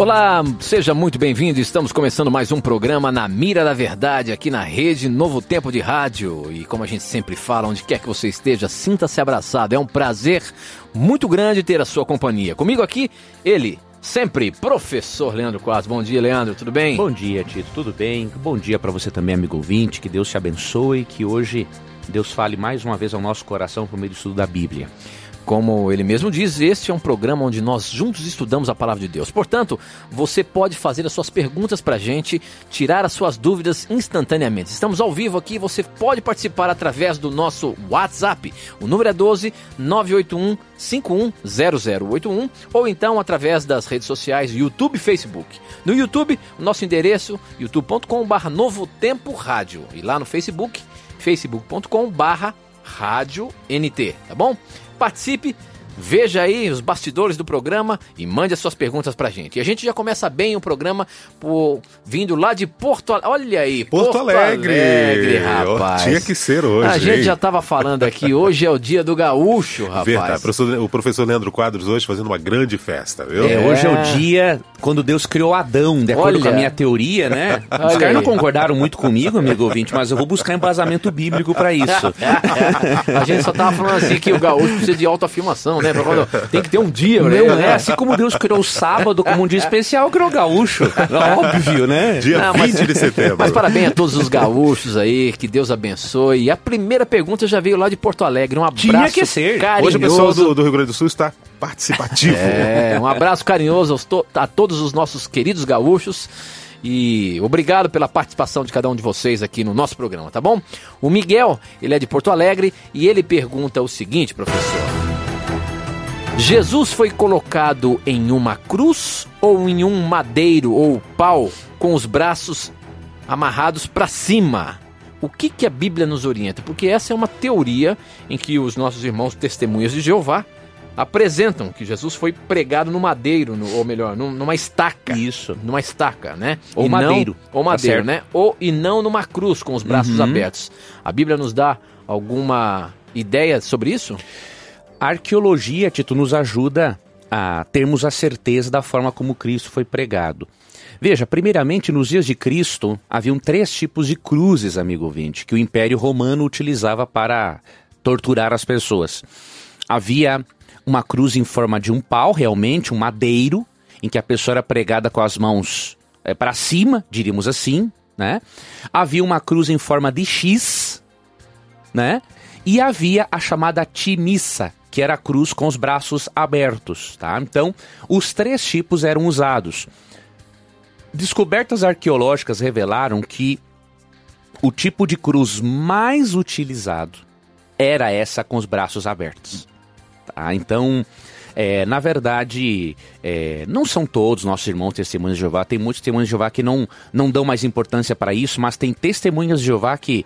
Olá, seja muito bem-vindo. Estamos começando mais um programa na Mira da Verdade aqui na rede Novo Tempo de Rádio. E como a gente sempre fala, onde quer que você esteja, sinta-se abraçado. É um prazer muito grande ter a sua companhia. Comigo aqui, ele, sempre, professor Leandro Quadros. Bom dia, Leandro, tudo bem? Bom dia, Tito, tudo bem? Bom dia para você também, amigo ouvinte. Que Deus te abençoe, que hoje Deus fale mais uma vez ao nosso coração por meio do estudo da Bíblia. Como ele mesmo diz, este é um programa onde nós juntos estudamos a palavra de Deus. Portanto, você pode fazer as suas perguntas para a gente, tirar as suas dúvidas instantaneamente. Estamos ao vivo aqui, você pode participar através do nosso WhatsApp. O número é 12 981 510081 ou então através das redes sociais YouTube e Facebook. No YouTube, o nosso endereço youtube.com/barra Novo Tempo Rádio e lá no Facebook, facebook.com/barra Rádio NT, tá bom? Participe, veja aí os bastidores do programa e mande as suas perguntas pra gente. E a gente já começa bem o programa por, vindo lá de Porto Alegre. Olha aí, Porto, Porto Alegre. Alegre rapaz. Tinha que ser hoje. A gente hein? já tava falando aqui, hoje é o dia do gaúcho, rapaz. Verdade, o professor Leandro Quadros hoje fazendo uma grande festa, viu? É, hoje é o dia quando Deus criou Adão, de acordo Olha. com a minha teoria, né? Os caras não concordaram muito comigo, amigo ouvinte, mas eu vou buscar embasamento bíblico para isso. a gente só tava falando assim que o gaúcho precisa de autoafirmação, né? Quando, tem que ter um dia, né? Não é, assim como Deus criou o sábado como um dia especial, criou o gaúcho. Óbvio, né? Dia não, 20 mas, de setembro. Mas parabéns a todos os gaúchos aí, que Deus abençoe. E a primeira pergunta já veio lá de Porto Alegre. Um abraço Tinha que ser. Carinhoso. Hoje o pessoal do, do Rio Grande do Sul está participativo. É, um abraço carinhoso to a todos os nossos queridos gaúchos. E obrigado pela participação de cada um de vocês aqui no nosso programa, tá bom? O Miguel, ele é de Porto Alegre e ele pergunta o seguinte, professor: Jesus foi colocado em uma cruz ou em um madeiro ou pau com os braços amarrados para cima? O que, que a Bíblia nos orienta? Porque essa é uma teoria em que os nossos irmãos testemunhas de Jeová apresentam que Jesus foi pregado no madeiro, no, ou melhor, numa estaca. Isso. Numa estaca, né? Ou e madeiro. Não, ou tá madeiro, tá né? Ou, e não numa cruz com os braços uhum. abertos. A Bíblia nos dá alguma ideia sobre isso? A arqueologia, Tito, nos ajuda a termos a certeza da forma como Cristo foi pregado. Veja, primeiramente, nos dias de Cristo, haviam três tipos de cruzes, amigo ouvinte, que o Império Romano utilizava para torturar as pessoas. Havia uma cruz em forma de um pau, realmente, um madeiro, em que a pessoa era pregada com as mãos é, para cima, diríamos assim, né? Havia uma cruz em forma de X, né? E havia a chamada timissa, que era a cruz com os braços abertos, tá? Então, os três tipos eram usados. Descobertas arqueológicas revelaram que o tipo de cruz mais utilizado era essa com os braços abertos. Tá? Então, é, na verdade, é, não são todos nossos irmãos testemunhas de Jeová. Tem muitos testemunhas de Jeová que não, não dão mais importância para isso, mas tem testemunhas de Jeová que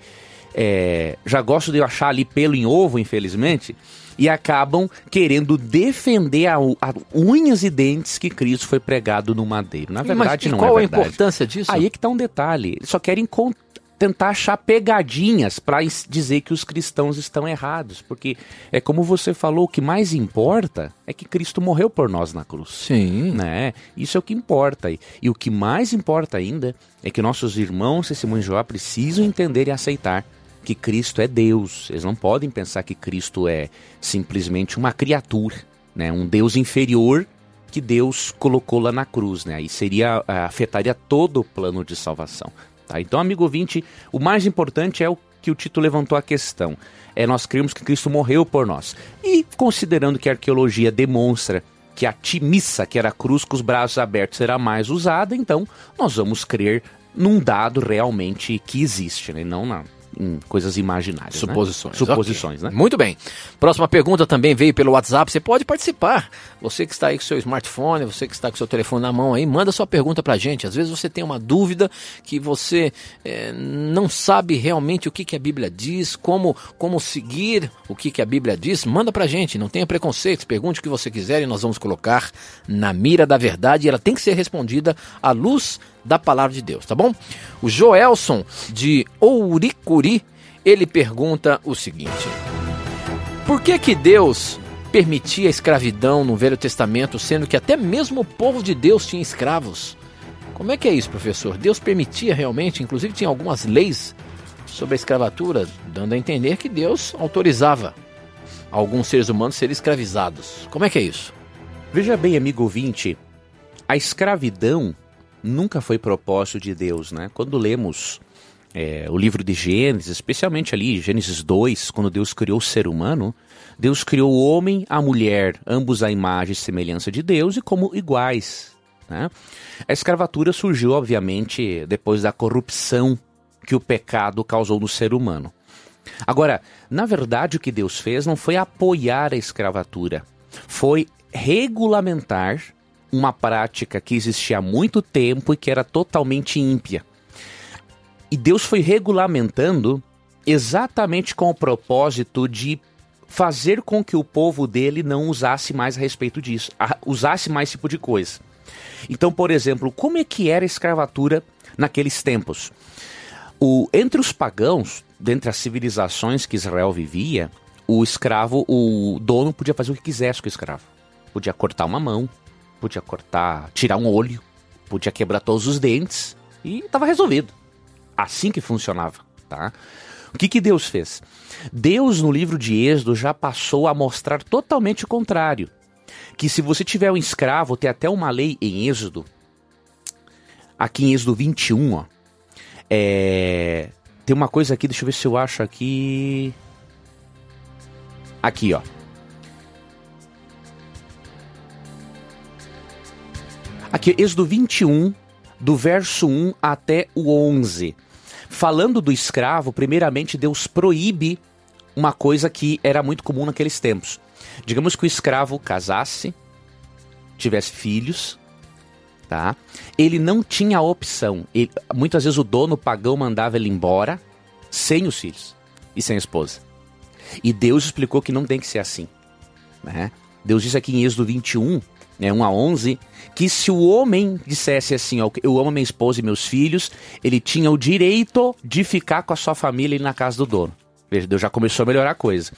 é, já gosto de achar ali pelo em ovo, infelizmente, e acabam querendo defender a, a, unhas e dentes que Cristo foi pregado no madeiro. Na verdade, Mas, não é qual verdade. a importância disso? Aí é que está um detalhe. Eles só querem tentar achar pegadinhas para dizer que os cristãos estão errados, porque é como você falou, o que mais importa é que Cristo morreu por nós na cruz. Sim. Né? Isso é o que importa. E, e o que mais importa ainda é que nossos irmãos testemunhos de Jeová precisam entender e aceitar que Cristo é Deus. Eles não podem pensar que Cristo é simplesmente uma criatura, né? um Deus inferior que Deus colocou lá na cruz. Né? Aí seria, afetaria todo o plano de salvação. Tá? Então, amigo ouvinte, o mais importante é o que o Tito levantou a questão. É nós cremos que Cristo morreu por nós. E considerando que a arqueologia demonstra que a timissa, que era a cruz com os braços abertos, será mais usada, então nós vamos crer num dado realmente que existe, né? não na, em coisas imaginárias. Suposições. Né? Suposições, okay. né? Muito bem. Próxima pergunta também veio pelo WhatsApp. Você pode participar. Você que está aí com seu smartphone, você que está com seu telefone na mão aí, manda sua pergunta pra gente. Às vezes você tem uma dúvida que você é, não sabe realmente o que, que a Bíblia diz, como, como seguir o que, que a Bíblia diz. Manda pra gente, não tenha preconceitos. Pergunte o que você quiser e nós vamos colocar na mira da verdade. E ela tem que ser respondida à luz da palavra de Deus, tá bom? O Joelson de Ouricuri, ele pergunta o seguinte: Por que que Deus permitia a escravidão no Velho Testamento, sendo que até mesmo o povo de Deus tinha escravos? Como é que é isso, professor? Deus permitia realmente, inclusive tinha algumas leis sobre a escravatura, dando a entender que Deus autorizava alguns seres humanos serem escravizados. Como é que é isso? Veja bem, amigo ouvinte, a escravidão nunca foi propósito de Deus, né? Quando lemos é, o livro de Gênesis, especialmente ali, Gênesis 2, quando Deus criou o ser humano, Deus criou o homem, a mulher, ambos à imagem e semelhança de Deus e como iguais. Né? A escravatura surgiu, obviamente, depois da corrupção que o pecado causou no ser humano. Agora, na verdade, o que Deus fez não foi apoiar a escravatura, foi regulamentar uma prática que existia há muito tempo e que era totalmente ímpia. E Deus foi regulamentando exatamente com o propósito de fazer com que o povo dele não usasse mais a respeito disso, a, usasse mais esse tipo de coisa. Então, por exemplo, como é que era a escravatura naqueles tempos? O, entre os pagãos, dentre as civilizações que Israel vivia, o escravo, o dono podia fazer o que quisesse com o escravo. Podia cortar uma mão, podia cortar, tirar um olho, podia quebrar todos os dentes e estava resolvido. Assim que funcionava, tá? O que, que Deus fez? Deus, no livro de Êxodo, já passou a mostrar totalmente o contrário. Que se você tiver um escravo, tem até uma lei em Êxodo, aqui em Êxodo 21, ó, é, tem uma coisa aqui, deixa eu ver se eu acho aqui. Aqui, ó. Aqui, Êxodo 21, do verso 1 até o 11. Falando do escravo, primeiramente Deus proíbe uma coisa que era muito comum naqueles tempos. Digamos que o escravo casasse, tivesse filhos, tá? Ele não tinha opção. Ele, muitas vezes o dono pagão mandava ele embora sem os filhos e sem a esposa. E Deus explicou que não tem que ser assim, né? Deus diz aqui em Êxodo 21, né, 1 a 11, que se o homem dissesse assim, ó, eu amo minha esposa e meus filhos, ele tinha o direito de ficar com a sua família na casa do dono. Veja, Deus já começou a melhorar a coisa.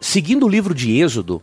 Seguindo o livro de Êxodo,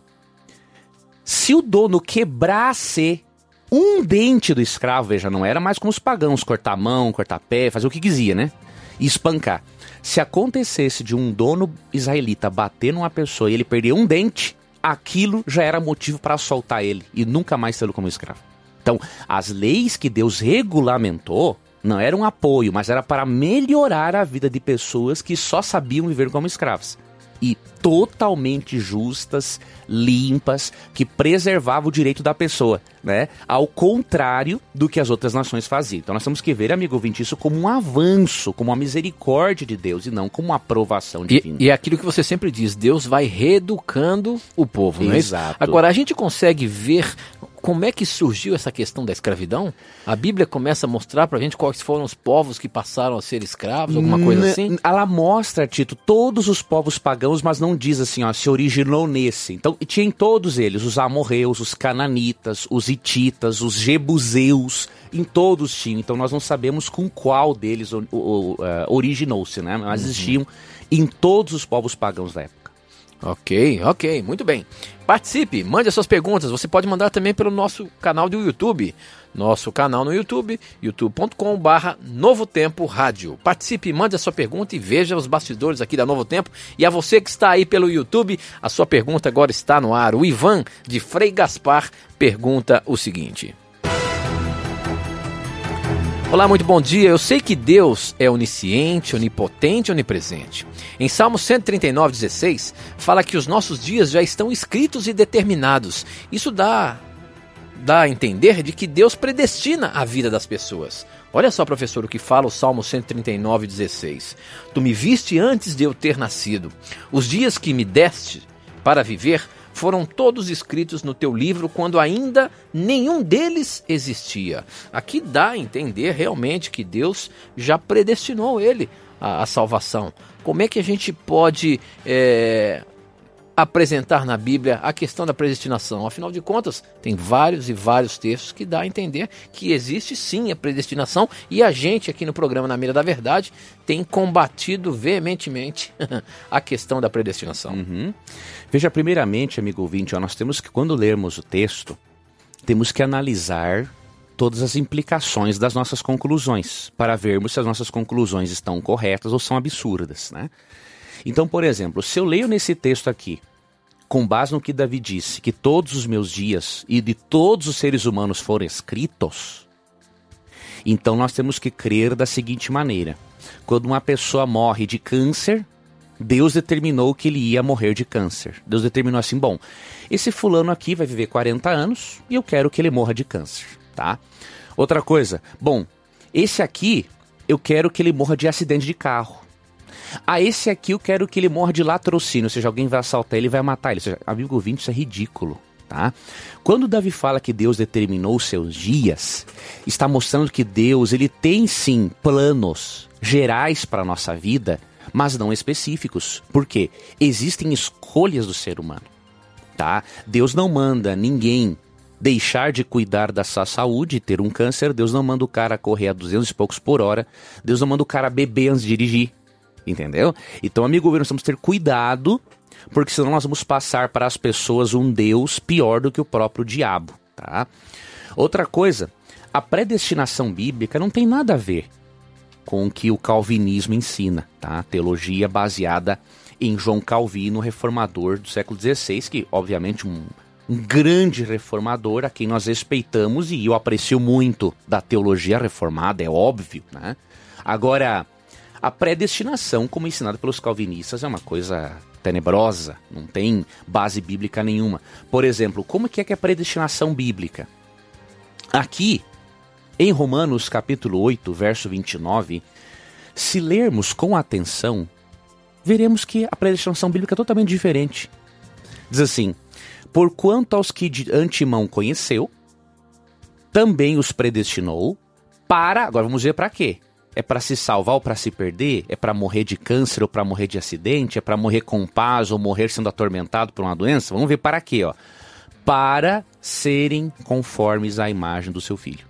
se o dono quebrasse um dente do escravo, veja, não era mais como os pagãos, cortar mão, cortar pé, fazer o que quisia, né? E espancar. Se acontecesse de um dono israelita bater numa pessoa e ele perder um dente, aquilo já era motivo para soltar ele e nunca mais tê-lo como escravo. Então, as leis que Deus regulamentou não eram apoio, mas era para melhorar a vida de pessoas que só sabiam viver como escravos. E totalmente justas, limpas, que preservavam o direito da pessoa, né? Ao contrário do que as outras nações faziam. Então nós temos que ver, amigo ouvinte, isso como um avanço, como uma misericórdia de Deus e não como uma aprovação divina. E, e é aquilo que você sempre diz, Deus vai reeducando o povo, não é? Exato. Agora, a gente consegue ver como é que surgiu essa questão da escravidão? A Bíblia começa a mostrar pra gente quais foram os povos que passaram a ser escravos, alguma coisa assim? Ela mostra, Tito, todos os povos pagãos, mas não diz assim, ó, se originou nesse. Então, e tinha em todos eles, os amorreus, os cananitas, os hititas, os jebuseus, em todos tinham. Então nós não sabemos com qual deles eh, originou-se, né? Mas existiam em todos os povos pagãos da época. Ok, ok, muito bem. Participe, mande as suas perguntas. Você pode mandar também pelo nosso canal do YouTube. Nosso canal no YouTube, youtube.com/barra Novo Tempo Rádio. Participe, mande a sua pergunta e veja os bastidores aqui da Novo Tempo. E a você que está aí pelo YouTube, a sua pergunta agora está no ar. O Ivan de Frei Gaspar pergunta o seguinte. Olá, muito bom dia. Eu sei que Deus é onisciente, onipotente onipresente. Em Salmo 139, 16, fala que os nossos dias já estão escritos e determinados. Isso dá, dá a entender de que Deus predestina a vida das pessoas. Olha só, professor, o que fala o Salmo 139, 16. Tu me viste antes de eu ter nascido. Os dias que me deste para viver foram todos escritos no teu livro quando ainda nenhum deles existia. Aqui dá a entender realmente que Deus já predestinou ele à, salvação. Como é que a gente pode é, apresentar na Bíblia a questão da predestinação. Afinal de contas, tem vários e vários textos que dá a entender que existe sim a predestinação e a gente aqui no programa Na Mira da Verdade tem combatido veementemente a questão da predestinação. Uhum. Veja, primeiramente, amigo ouvinte, ó, nós temos que, quando lermos o texto, temos que analisar todas as implicações das nossas conclusões, para vermos se as nossas conclusões estão corretas ou são absurdas, né? Então, por exemplo, se eu leio nesse texto aqui, com base no que Davi disse, que todos os meus dias e de todos os seres humanos foram escritos, então nós temos que crer da seguinte maneira: quando uma pessoa morre de câncer, Deus determinou que ele ia morrer de câncer. Deus determinou assim: bom, esse fulano aqui vai viver 40 anos e eu quero que ele morra de câncer, tá? Outra coisa, bom, esse aqui eu quero que ele morra de acidente de carro. Ah, esse aqui eu quero que ele morra de latrocínio, ou seja, alguém vai assaltar ele vai matar ele. Ou seja, amigo ouvinte, isso é ridículo. Tá? Quando Davi fala que Deus determinou seus dias, está mostrando que Deus ele tem sim planos gerais para a nossa vida, mas não específicos. Por quê? Existem escolhas do ser humano. Tá? Deus não manda ninguém deixar de cuidar da sua saúde, ter um câncer. Deus não manda o cara correr a 200 e poucos por hora. Deus não manda o cara beber antes de dirigir. Entendeu? Então, amigo nós temos que ter cuidado, porque senão nós vamos passar para as pessoas um Deus pior do que o próprio diabo, tá? Outra coisa, a predestinação bíblica não tem nada a ver com o que o calvinismo ensina, tá? Teologia baseada em João Calvino, reformador do século XVI, que obviamente um grande reformador a quem nós respeitamos e eu aprecio muito da teologia reformada, é óbvio, né? Agora, a predestinação, como ensinado pelos calvinistas, é uma coisa tenebrosa, não tem base bíblica nenhuma. Por exemplo, como que é que é a predestinação bíblica? Aqui, em Romanos capítulo 8, verso 29, se lermos com atenção, veremos que a predestinação bíblica é totalmente diferente. Diz assim: Porquanto aos que de antemão conheceu, também os predestinou para. Agora vamos ver para quê? É para se salvar ou para se perder? É para morrer de câncer ou para morrer de acidente? É para morrer com paz ou morrer sendo atormentado por uma doença? Vamos ver para quê, ó? Para serem conformes à imagem do seu filho.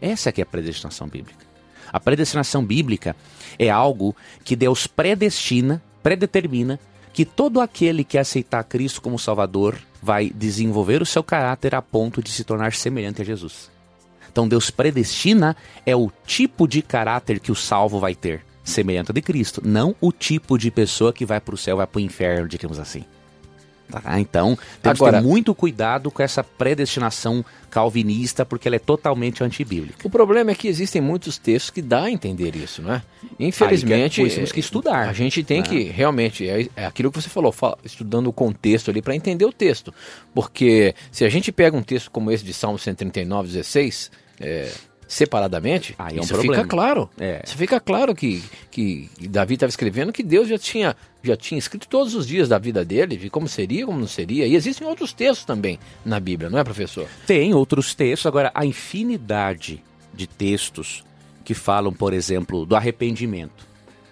Essa é a predestinação bíblica. A predestinação bíblica é algo que Deus predestina, predetermina que todo aquele que aceitar Cristo como Salvador vai desenvolver o seu caráter a ponto de se tornar semelhante a Jesus. Então Deus predestina é o tipo de caráter que o salvo vai ter, semelhante ao de Cristo, não o tipo de pessoa que vai para o céu, vai para o inferno, digamos assim. Tá? Então, temos Agora, que ter muito cuidado com essa predestinação calvinista, porque ela é totalmente antibíblica. O problema é que existem muitos textos que dá a entender isso, né? Infelizmente, Aí, temos que estudar. A gente tem né? que, realmente, é, é, aquilo que você falou, fala, estudando o contexto ali para entender o texto. Porque se a gente pega um texto como esse de Salmo 139, 16 é, separadamente, Aí é um isso problema. fica claro. É. Isso fica claro que, que Davi estava escrevendo que Deus já tinha, já tinha escrito todos os dias da vida dele, de como seria, como não seria. E existem outros textos também na Bíblia, não é, professor? Tem outros textos. Agora, a infinidade de textos que falam, por exemplo, do arrependimento.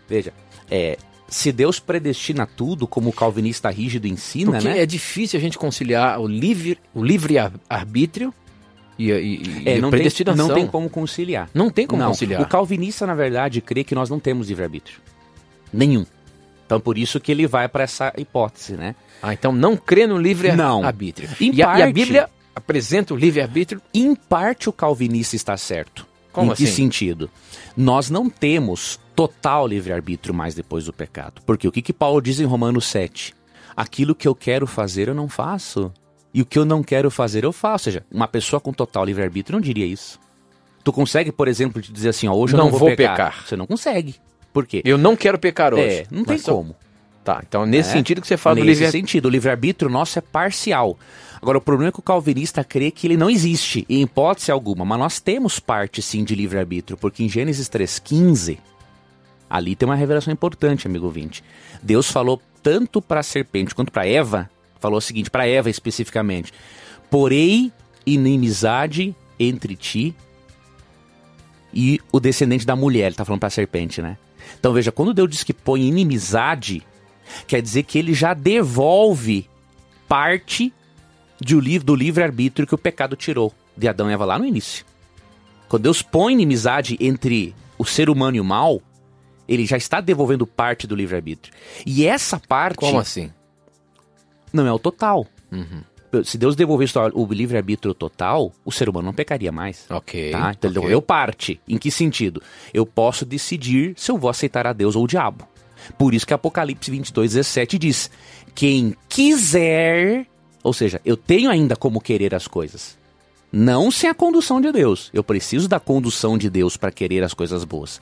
Veja, é, se Deus predestina tudo, como o calvinista rígido ensina, Porque né? é difícil a gente conciliar o livre, o livre arbítrio e, e, é, não, tem, não tem como conciliar. Não tem como não. conciliar. O calvinista, na verdade, crê que nós não temos livre-arbítrio. Nenhum. Então, por isso que ele vai para essa hipótese, né? Ah, então não crê no livre-arbítrio. E, parte, a, e a Bíblia apresenta o livre-arbítrio? Em parte, o calvinista está certo. Como em assim? que sentido? Nós não temos total livre-arbítrio mais depois do pecado. Porque o que, que Paulo diz em Romanos 7? Aquilo que eu quero fazer, eu não faço. E o que eu não quero fazer, eu faço. Ou seja, uma pessoa com total livre-arbítrio não diria isso. Tu consegue, por exemplo, te dizer assim, ó, hoje eu não, não vou, pecar. pecar. Você não consegue. Por quê? Eu não quero pecar hoje. É, não tem como. Tá, então nesse É. sentido que você fala do Nesse livre sentido, o livre-arbítrio nosso é parcial. Agora, o problema é que o calvinista crê que ele não existe, em hipótese alguma. Mas nós temos parte, sim, de livre-arbítrio, porque em Gênesis 3,15, ali tem uma revelação importante, amigo ouvinte. Deus falou tanto para a serpente quanto para Eva, falou o seguinte, para Eva especificamente: Porei inimizade entre ti e o descendente da mulher. Ele está falando para a serpente, né? Então veja, quando Deus diz que põe inimizade, quer dizer que ele já devolve parte de do livre-arbítrio que o pecado tirou de Adão e Eva lá no início. Quando Deus põe inimizade entre o ser humano e o mal, ele já está devolvendo parte do livre-arbítrio. E essa parte Como assim? Não é o total. Uhum. Se Deus devolvesse o livre-arbítrio total, o ser humano não pecaria mais. Ok. Tá? Então ele ok. devolveu parte. Em que sentido? Eu posso decidir se eu vou aceitar a Deus ou o diabo. Por isso que Apocalipse 22, 17 diz: Quem quiser, ou seja, eu tenho ainda como querer as coisas. Não sem a condução de Deus. Eu preciso da condução de Deus para querer as coisas boas.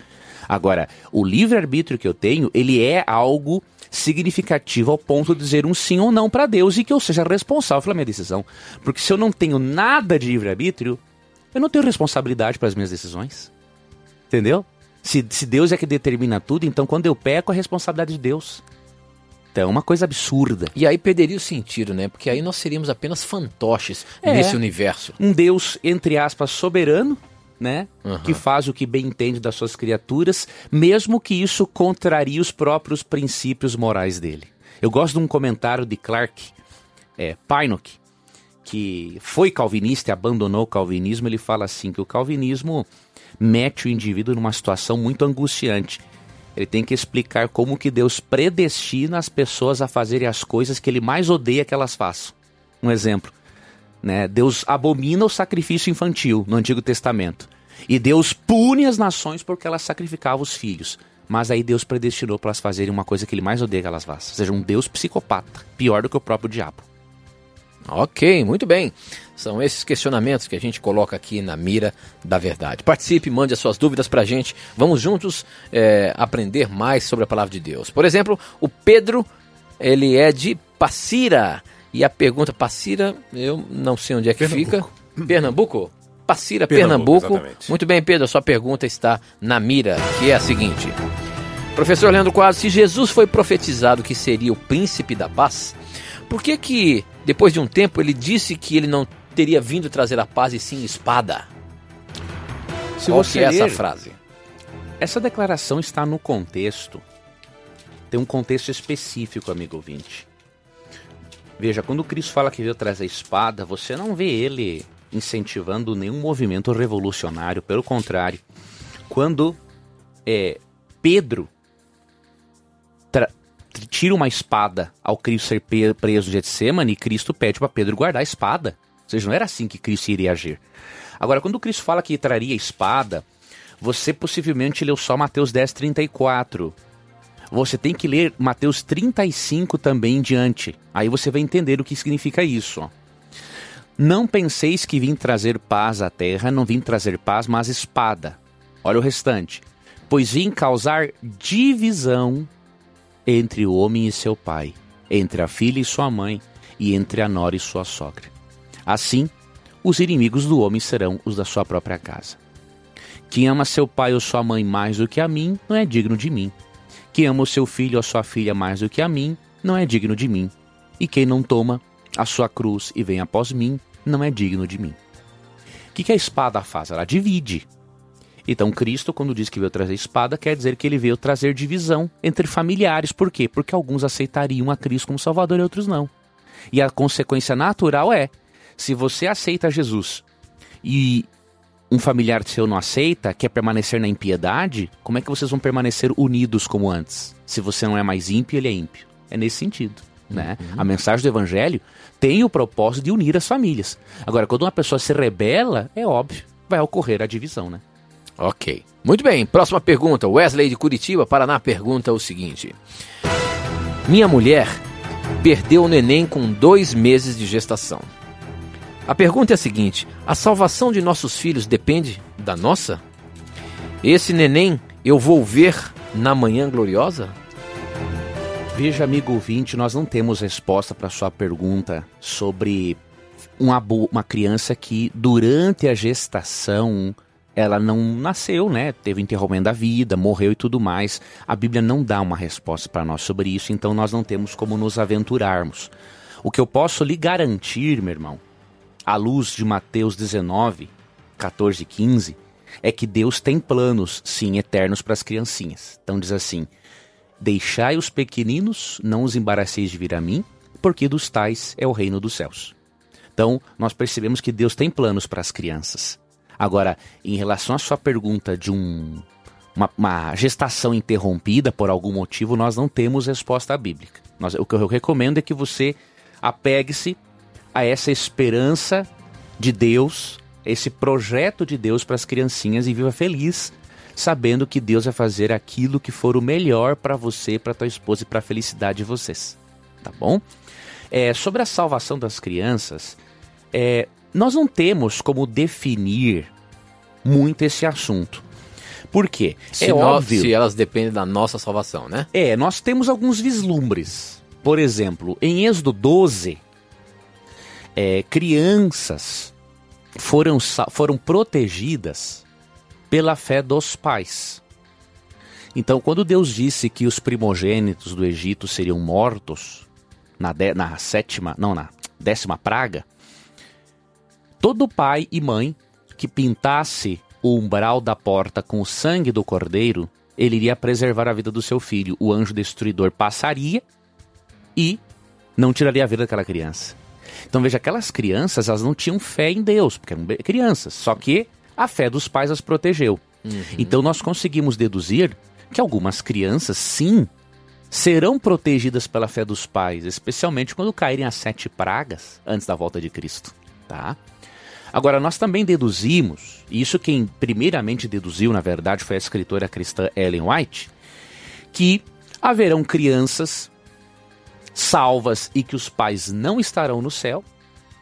Agora, o livre-arbítrio que eu tenho, ele é algo significativo ao ponto de dizer um sim ou não para Deus e que eu seja responsável pela minha decisão. Porque se eu não tenho nada de livre-arbítrio, eu não tenho responsabilidade para as minhas decisões. Entendeu? Se, se Deus é que determina tudo, então quando eu peco, a responsabilidade de Deus. Então é uma coisa absurda. E aí perderia o sentido, né? Porque aí nós seríamos apenas fantoches É. nesse universo. Um Deus, entre aspas, soberano, né? Aham. Que faz o que bem entende das suas criaturas, mesmo que isso contrarie os próprios princípios morais dele. Eu gosto de um comentário de Clark é, Pinnock, que foi calvinista e abandonou o calvinismo. Ele fala assim: que o calvinismo mete o indivíduo numa situação muito angustiante. Ele tem que explicar como que Deus predestina as pessoas a fazerem as coisas que ele mais odeia que elas façam. Um exemplo, né? Deus abomina o sacrifício infantil no Antigo Testamento. E Deus pune as nações porque elas sacrificavam os filhos. Mas aí Deus predestinou para elas fazerem uma coisa que ele mais odeia que elas façam. Ou seja, um Deus psicopata, pior do que o próprio diabo. Ok, muito bem. São esses questionamentos que a gente coloca aqui na mira da verdade. Participe, mande as suas dúvidas pra gente. Vamos juntos é, aprender mais sobre a palavra de Deus. Por exemplo, o Pedro, ele é de Passira. E a pergunta, Passira, eu não sei onde é que fica. Pernambuco? Passira, Pernambuco, Pernambuco. Muito bem, Pedro, a sua pergunta está na mira, que é a seguinte. Professor Leandro Quadros, se Jesus foi profetizado que seria o príncipe da paz, por que que, depois de um tempo, ele disse que ele não teria vindo trazer a paz e sim espada? Se Qual você que é essa ler- frase? Essa declaração está no contexto. Tem um contexto específico, amigo ouvinte. Veja, quando Cristo fala que veio trazer a espada, você não vê ele incentivando nenhum movimento revolucionário. Pelo contrário, quando é, Pedro tira uma espada ao Cristo ser preso de Getsemane, Cristo pede para Pedro guardar a espada. Ou seja, não era assim que Cristo iria agir. Agora, quando Cristo fala que traria a espada, você possivelmente leu só Mateus 10, 34. Você tem que ler Mateus 35 também em diante. Aí você vai entender o que significa isso. ó. Não penseis que vim trazer paz à terra, não vim trazer paz, mas espada. Olha o restante. Pois vim causar divisão entre o homem e seu pai, entre a filha e sua mãe, e entre a nora e sua sogra. Assim, os inimigos do homem serão os da sua própria casa. Quem ama seu pai ou sua mãe mais do que a mim, não é digno de mim. Quem ama o seu filho ou sua filha mais do que a mim, não é digno de mim. E quem não toma a sua cruz e vem após mim, não é digno de mim. O que, que a espada faz? Ela divide. Então, Cristo, quando diz que veio trazer espada, quer dizer que ele veio trazer divisão entre familiares. Por quê? Porque alguns aceitariam a Cristo como Salvador e outros não. E a consequência natural é: se você aceita Jesus e um familiar seu não aceita, quer permanecer na impiedade, como é que vocês vão permanecer unidos como antes? Se você não é mais ímpio, ele é ímpio. É nesse sentido. Né? A mensagem do evangelho tem o propósito de unir as famílias. Agora, quando uma pessoa se rebela, é óbvio, vai ocorrer a divisão, né? Ok. Muito bem, próxima pergunta. Wesley de Curitiba, Paraná, pergunta o seguinte: Minha mulher perdeu o neném com dois meses de gestação. A pergunta é a seguinte: a salvação de nossos filhos depende da nossa? Esse neném eu vou ver na manhã gloriosa? Veja, amigo ouvinte, nós não temos resposta para sua pergunta sobre uma, uma criança que durante a gestação ela não nasceu, né? Teve interrompendo a vida, morreu e tudo mais. A Bíblia não dá uma resposta para nós sobre isso, então nós não temos como nos aventurarmos. O que eu posso lhe garantir, meu irmão, à luz de Mateus 19, 14 e 15, é que Deus tem planos, sim, eternos para as criancinhas. Então diz assim: Deixai os pequeninos, não os embaraceis de vir a mim, porque dos tais é o reino dos céus. Então, nós percebemos que Deus tem planos para as crianças. Agora, em relação à sua pergunta de um, uma, uma, gestação interrompida por algum motivo, nós não temos resposta bíblica. Nós, o que eu recomendo é que você apegue-se a essa esperança de Deus, esse projeto de Deus para as criancinhas e viva feliz, sabendo que Deus vai fazer aquilo que for o melhor para você, para tua esposa e para a felicidade de vocês. Tá bom? É, sobre a salvação das crianças, é, nós não temos como definir muito esse assunto. Por quê? Se é óbvio. Se elas dependem da nossa salvação, né? É, nós temos alguns vislumbres. Por exemplo, em Êxodo 12, é, crianças foram, foram protegidas pela fé dos pais. Então, quando Deus disse que os primogênitos do Egito seriam mortos na, de, na sétima, não, na décima praga, todo pai e mãe que pintasse o umbral da porta com o sangue do cordeiro, ele iria preservar a vida do seu filho. O anjo destruidor passaria e não tiraria a vida daquela criança. Então veja, aquelas crianças, elas não tinham fé em Deus, porque eram crianças. Só que a fé dos pais as protegeu. Uhum. Então nós conseguimos deduzir que algumas crianças, sim, serão protegidas pela fé dos pais, especialmente quando caírem as sete pragas antes da volta de Cristo, tá? Agora, nós também deduzimos, e isso quem primeiramente deduziu, na verdade, foi a escritora cristã Ellen White, que haverão crianças salvas e que os pais não estarão no céu,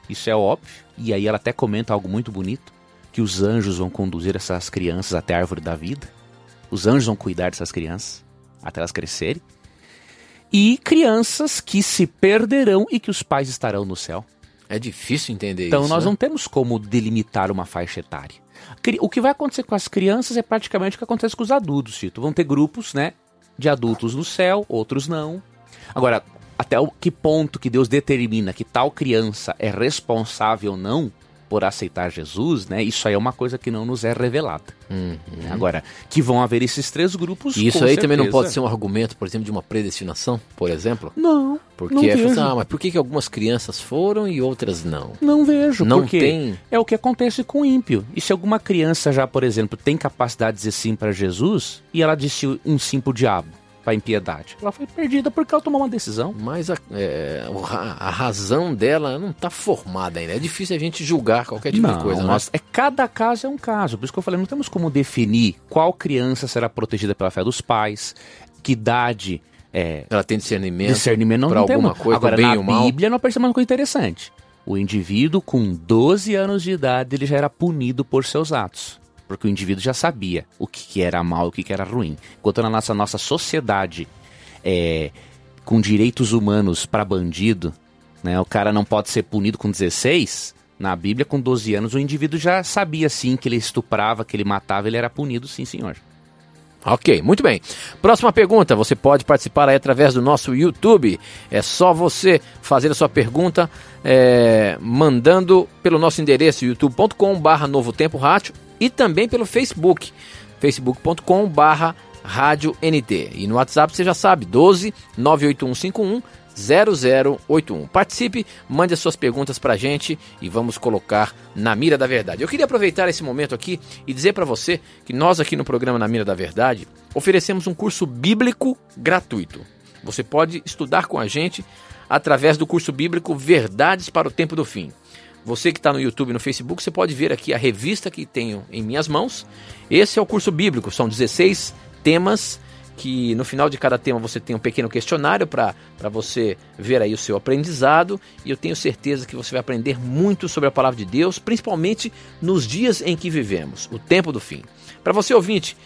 isso é óbvio, e aí ela até comenta algo muito bonito, que os anjos vão conduzir essas crianças até a árvore da vida, os anjos vão cuidar dessas crianças até elas crescerem, e crianças que se perderão e que os pais estarão no céu. É difícil entender então, isso. Então nós né? não temos como delimitar uma faixa etária. O que vai acontecer com as crianças é praticamente o que acontece com os adultos, Tito. Vão ter grupos, né, de adultos no céu, outros não. Agora, até o que ponto que Deus determina que tal criança é responsável ou não por aceitar Jesus, né? Isso aí é uma coisa que não nos é revelada. Uhum. Agora, que vão haver esses três grupos. E isso aí certeza. também não pode ser um argumento, por exemplo, de uma predestinação, por exemplo? Não. Porque não é assim, ah, mas por que, que algumas crianças foram e outras não? Não vejo. Não porque tem. É o que acontece com o ímpio. E se alguma criança já, por exemplo, tem capacidade de dizer sim para Jesus e ela disse um sim pro diabo? Para impiedade. Ela foi perdida porque ela tomou uma decisão. Mas a, é, a razão dela não está formada ainda. É difícil a gente julgar qualquer tipo não, de coisa. Mas é cada caso é um caso. Por isso que eu falei, não temos como definir qual criança será protegida pela fé dos pais, que idade. É, ela tem discernimento, discernimento não, para alguma coisa, Agora, bem na mal. Bíblia nós percebemos uma coisa interessante. O indivíduo com 12 anos de idade ele já era punido por seus atos porque o indivíduo já sabia o que, era mal e o que, que era ruim. Enquanto na nossa, nossa sociedade é, com direitos humanos para bandido, né, o cara não pode ser punido com 16, na Bíblia, com 12 anos, o indivíduo já sabia sim que ele estuprava, que ele matava, ele era punido, sim, senhor. Ok, muito bem. Próxima pergunta, você pode participar aí através do nosso YouTube. É só você fazer a sua pergunta é, mandando pelo nosso endereço youtube.com barra Novo Tempo Rádio e também pelo Facebook, facebook.com barra Rádio NT. E no WhatsApp você já sabe, 12 98151 0081. Participe, mande as suas perguntas para a gente e vamos colocar na mira da verdade. Eu queria aproveitar esse momento aqui e dizer para você que nós aqui no programa Na Mira da Verdade oferecemos um curso bíblico gratuito. Você pode estudar com a gente através do curso bíblico Verdades para o Tempo do Fim. Você que está no YouTube e no Facebook, você pode ver aqui a revista que tenho em minhas mãos. Esse é o curso bíblico, são 16 temas que no final de cada tema você tem um pequeno questionário para você ver aí o seu aprendizado e eu tenho certeza que você vai aprender muito sobre a palavra de Deus, principalmente nos dias em que vivemos, o tempo do fim. Para você ouvinte,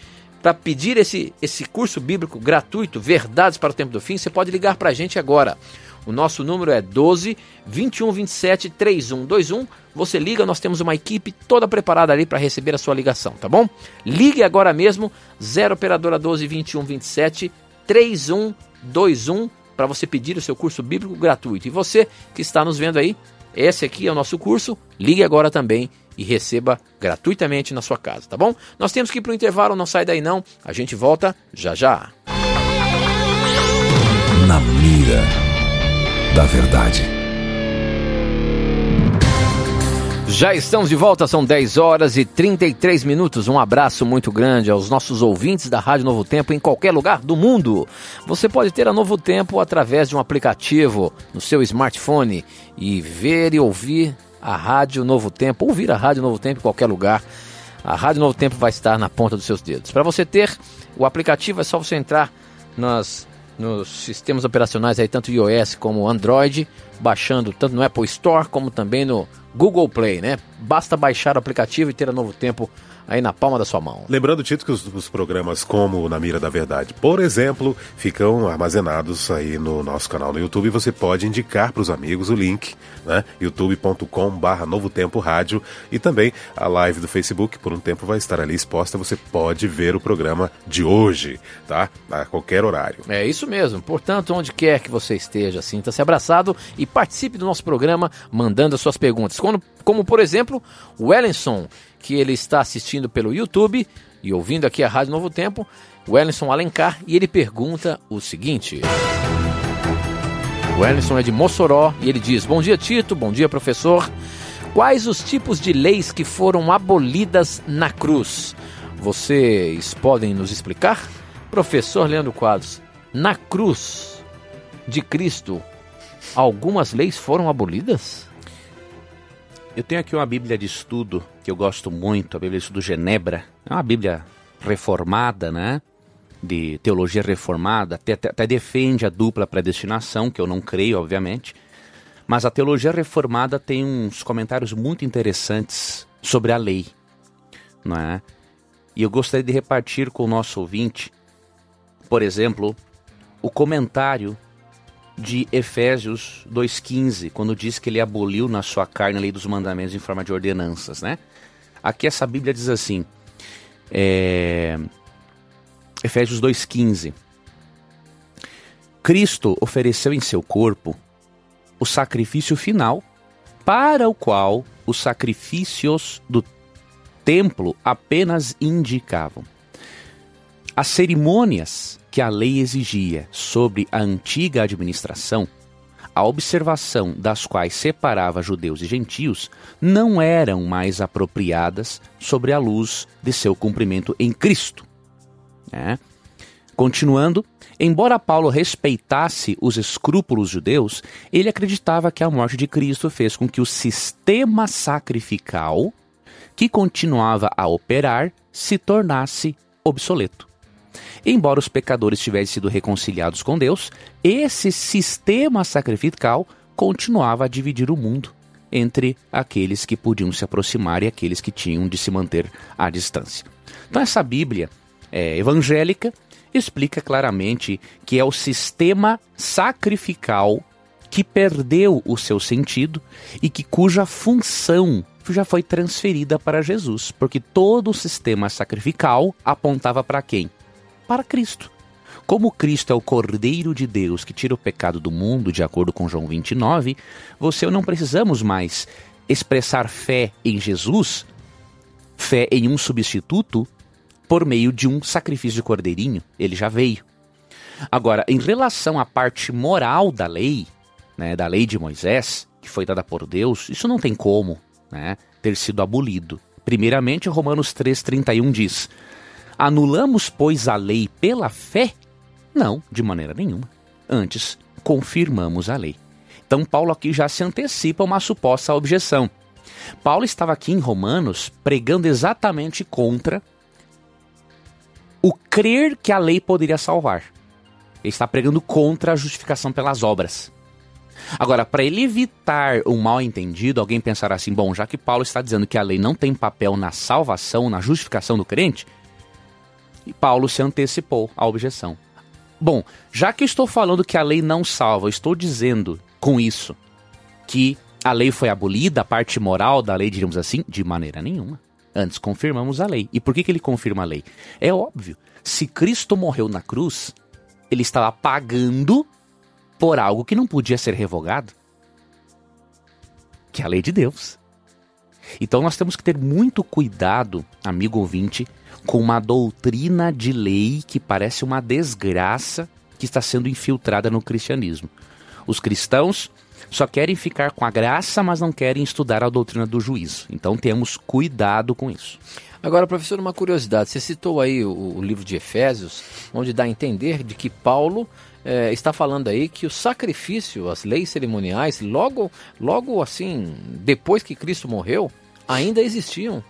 para pedir esse, esse curso bíblico gratuito, Verdades para o Tempo do Fim, você pode ligar para a gente agora. O nosso número é 12 21 27 3121. Você liga, nós temos uma equipe toda preparada ali para receber a sua ligação, tá bom? Ligue agora mesmo, 0 operadora 12 21 27 3121 para você pedir o seu curso bíblico gratuito. E você que está nos vendo aí, esse aqui é o nosso curso. Ligue agora também e receba gratuitamente na sua casa, tá bom? Nós temos que ir para o intervalo, não sai daí não. A gente volta já já. Na mira da verdade. Já estamos de volta, são 10 horas e 33 minutos. Um abraço muito grande aos nossos ouvintes da Rádio Novo Tempo em qualquer lugar do mundo. Você pode ter a Novo Tempo através de um aplicativo no seu smartphone e ver e ouvir a Rádio Novo Tempo, ouvir a Rádio Novo Tempo em qualquer lugar. A Rádio Novo Tempo vai estar na ponta dos seus dedos. Para você ter o aplicativo é só você entrar nas nos sistemas operacionais aí, tanto iOS como Android, baixando tanto no Apple Store como também no Google Play, né? Basta baixar o aplicativo e ter a Novo Tempo aí na palma da sua mão. Lembrando, Tito, que os, os, programas como Na Mira da Verdade, por exemplo, ficam armazenados aí no nosso canal no YouTube. Você pode indicar para os amigos o link, né? youtube.com/barra Novo Tempo Rádio e também a live do Facebook. Por um tempo vai estar ali exposta. Você pode ver o programa de hoje, tá? A qualquer horário. É isso mesmo. Portanto, onde quer que você esteja, sinta-se abraçado e participe do nosso programa mandando as suas perguntas. Como, como por exemplo, o Ellenson que ele está assistindo pelo YouTube e ouvindo aqui a Rádio Novo Tempo, o Ellison Alencar, e ele pergunta o seguinte. O Ellison é de Mossoró e ele diz: Bom dia, Tito, bom dia, professor. Quais os tipos de leis que foram abolidas na cruz? Vocês podem nos explicar? Professor Leandro Quadros, na cruz de Cristo, algumas leis foram abolidas? Eu tenho aqui uma Bíblia de estudo que eu gosto muito, a Bíblia de estudo Genebra. É uma Bíblia reformada, né? De teologia reformada, até, até defende a dupla predestinação, que eu não creio, obviamente. Mas a teologia reformada tem uns comentários muito interessantes sobre a lei, não é? E eu gostaria de repartir com o nosso ouvinte, por exemplo, o comentário de Efésios 2,15, quando diz que ele aboliu na sua carne a lei dos mandamentos em forma de ordenanças, né? Aqui essa Bíblia diz assim, é... Efésios 2,15, Cristo ofereceu em seu corpo o sacrifício final, para o qual os sacrifícios do templo apenas indicavam. As cerimônias que a lei exigia sobre a antiga administração, a observação das quais separava judeus e gentios, não eram mais apropriadas sobre a luz de seu cumprimento em Cristo. É. Continuando, embora Paulo respeitasse os escrúpulos judeus, ele acreditava que a morte de Cristo fez com que o sistema sacrificial que continuava a operar se tornasse obsoleto. Embora os pecadores tivessem sido reconciliados com Deus, esse sistema sacrificial continuava a dividir o mundo entre aqueles que podiam se aproximar e aqueles que tinham de se manter à distância. Então, essa Bíblia é, evangélica explica claramente que é o sistema sacrificial que perdeu o seu sentido e que cuja função já foi transferida para Jesus, porque todo o sistema sacrificial apontava para quem? Para Cristo. Como Cristo é o Cordeiro de Deus que tira o pecado do mundo, de acordo com João 29, você não precisamos mais expressar fé em Jesus, fé em um substituto, por meio de um sacrifício de cordeirinho. Ele já veio. Agora, em relação à parte moral da lei, né, da lei de Moisés, que foi dada por Deus, isso não tem como né, ter sido abolido. Primeiramente, Romanos 3,31 diz: Anulamos, pois, a lei pela fé? Não, de maneira nenhuma. Antes, confirmamos a lei. Então, Paulo aqui já se antecipa uma suposta objeção. Paulo estava aqui em Romanos pregando exatamente contra o crer que a lei poderia salvar. Ele está pregando contra a justificação pelas obras. Agora, para ele evitar um mal entendido, alguém pensará assim: bom, já que Paulo está dizendo que a lei não tem papel na salvação, na justificação do crente, E Paulo se antecipou à objeção. Bom, já que estou falando que a lei não salva, estou dizendo com isso que a lei foi abolida, a parte moral da lei, diríamos assim, de maneira nenhuma. Antes confirmamos a lei. E por que, que ele confirma a lei? É óbvio. Se Cristo morreu na cruz, ele estava pagando por algo que não podia ser revogado que é a lei de Deus. Então nós temos que ter muito cuidado, amigo ouvinte, com uma doutrina de lei que parece uma desgraça que está sendo infiltrada no cristianismo. Os cristãos só querem ficar com a graça, mas não querem estudar a doutrina do juízo. Então temos cuidado com isso. Agora, professor, uma curiosidade. Você citou aí o, o livro de Efésios, onde dá a entender de que Paulo é, está falando aí que o sacrifício, as leis cerimoniais, logo, logo assim, depois que Cristo morreu, ainda existiam.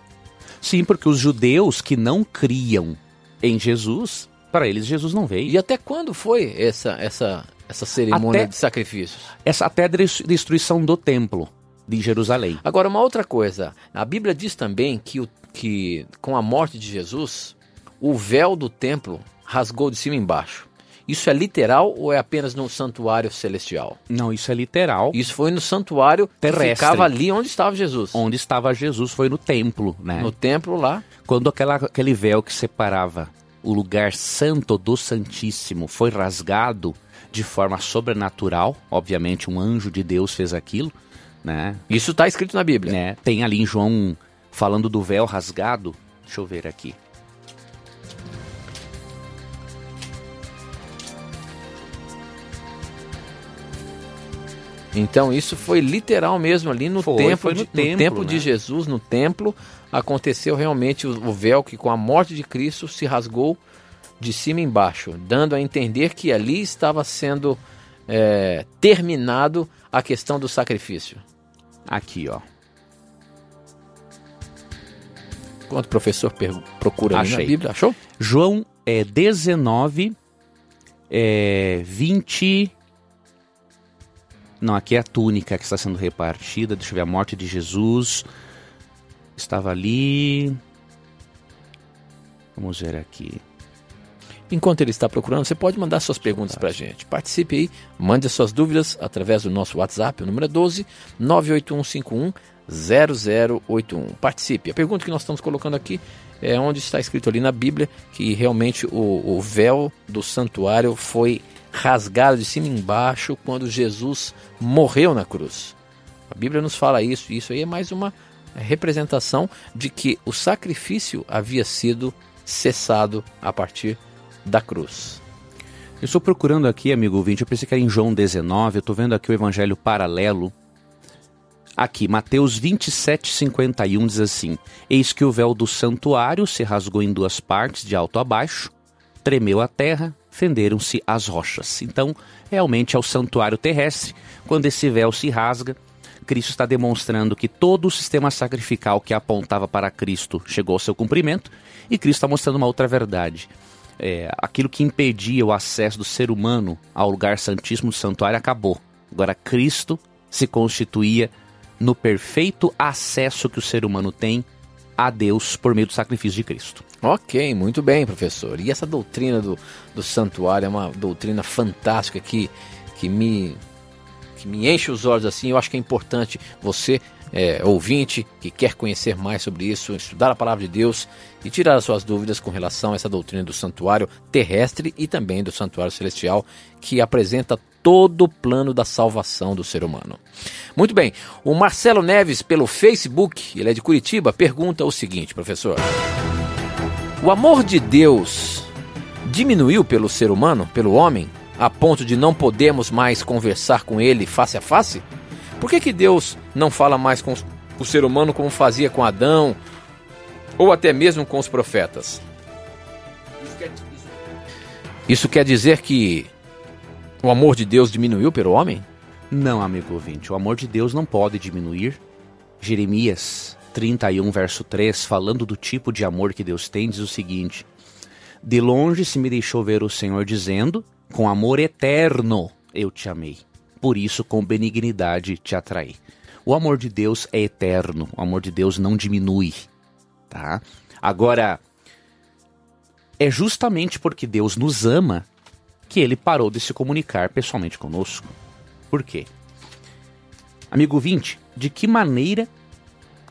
Sim, porque os judeus que não criam em Jesus, para eles Jesus não veio. E até quando foi essa essa essa cerimônia até, de sacrifícios? Essa até a destruição do templo de Jerusalém. Agora uma outra coisa, a Bíblia diz também que o que com a morte de Jesus, o véu do templo rasgou de cima embaixo. Isso é literal ou é apenas no santuário celestial? Não, isso é literal. Isso foi no santuário terrestre. Que ficava ali onde estava Jesus. Onde estava Jesus foi no templo, né? No templo lá. Quando aquela, aquele véu que separava o lugar santo do Santíssimo foi rasgado de forma sobrenatural, obviamente um anjo de Deus fez aquilo, né? Isso está escrito na Bíblia. Né? Tem ali em João falando do véu rasgado. Deixa eu ver aqui. Então isso foi literal mesmo ali no, foi, tempo, foi no, de, templo, no tempo né? de Jesus, no templo, aconteceu realmente o, o véu que com a morte de Cristo se rasgou de cima embaixo, dando a entender que ali estava sendo é, terminado a questão do sacrifício. Aqui, ó. Enquanto o professor procura Achei. na Bíblia, achou? João é 19, é, 20. Não, aqui é a túnica que está sendo repartida. Deixa eu ver, a morte de Jesus. Estava ali. Vamos ver aqui. Enquanto ele está procurando, você pode mandar suas perguntas para a gente. Participe aí, mande as suas dúvidas através do nosso WhatsApp, o número é 12 98151 0081. Participe. A pergunta que nós estamos colocando aqui é onde está escrito ali na Bíblia que realmente o, o véu do santuário foi rasgado de cima embaixo quando Jesus morreu na cruz. A Bíblia nos fala isso, e isso aí é mais uma representação de que o sacrifício havia sido cessado a partir da cruz. Eu estou procurando aqui, amigo ouvinte, eu pensei que era em João 19, eu estou vendo aqui o evangelho paralelo Aqui, Mateus 27, 51 diz assim: Eis que o véu do santuário se rasgou em duas partes, de alto a baixo, tremeu a terra, fenderam-se as rochas. Então, realmente é o santuário terrestre. Quando esse véu se rasga, Cristo está demonstrando que todo o sistema sacrificial que apontava para Cristo chegou ao seu cumprimento, e Cristo está mostrando uma outra verdade. É, aquilo que impedia o acesso do ser humano ao lugar santíssimo do santuário acabou. Agora Cristo se constituía no perfeito acesso que o ser humano tem a Deus por meio do sacrifício de Cristo. Ok, muito bem, professor. E essa doutrina do, do santuário é uma doutrina fantástica que, que, me, que me enche os olhos assim. Eu acho que é importante você, é, ouvinte, que quer conhecer mais sobre isso, estudar a palavra de Deus e tirar as suas dúvidas com relação a essa doutrina do santuário terrestre e também do santuário celestial, que apresenta todo o plano da salvação do ser humano. Muito bem, o Marcelo Neves, pelo Facebook, ele é de Curitiba, pergunta o seguinte, professor: O amor de Deus diminuiu pelo ser humano, pelo homem, a ponto de não podermos mais conversar com ele face a face? Por que, que Deus não fala mais com o ser humano como fazia com Adão ou até mesmo com os profetas? Isso quer dizer que o amor de Deus diminuiu pelo homem? Não, amigo ouvinte, o amor de Deus não pode diminuir. Jeremias 31, verso 3, falando do tipo de amor que Deus tem, diz o seguinte: De longe se me deixou ver o Senhor dizendo: Com amor eterno eu te amei. Por isso, com benignidade te atraí. O amor de Deus é eterno, o amor de Deus não diminui, tá? Agora, é justamente porque Deus nos ama que ele parou de se comunicar pessoalmente conosco. Por quê? Amigo 20, de que maneira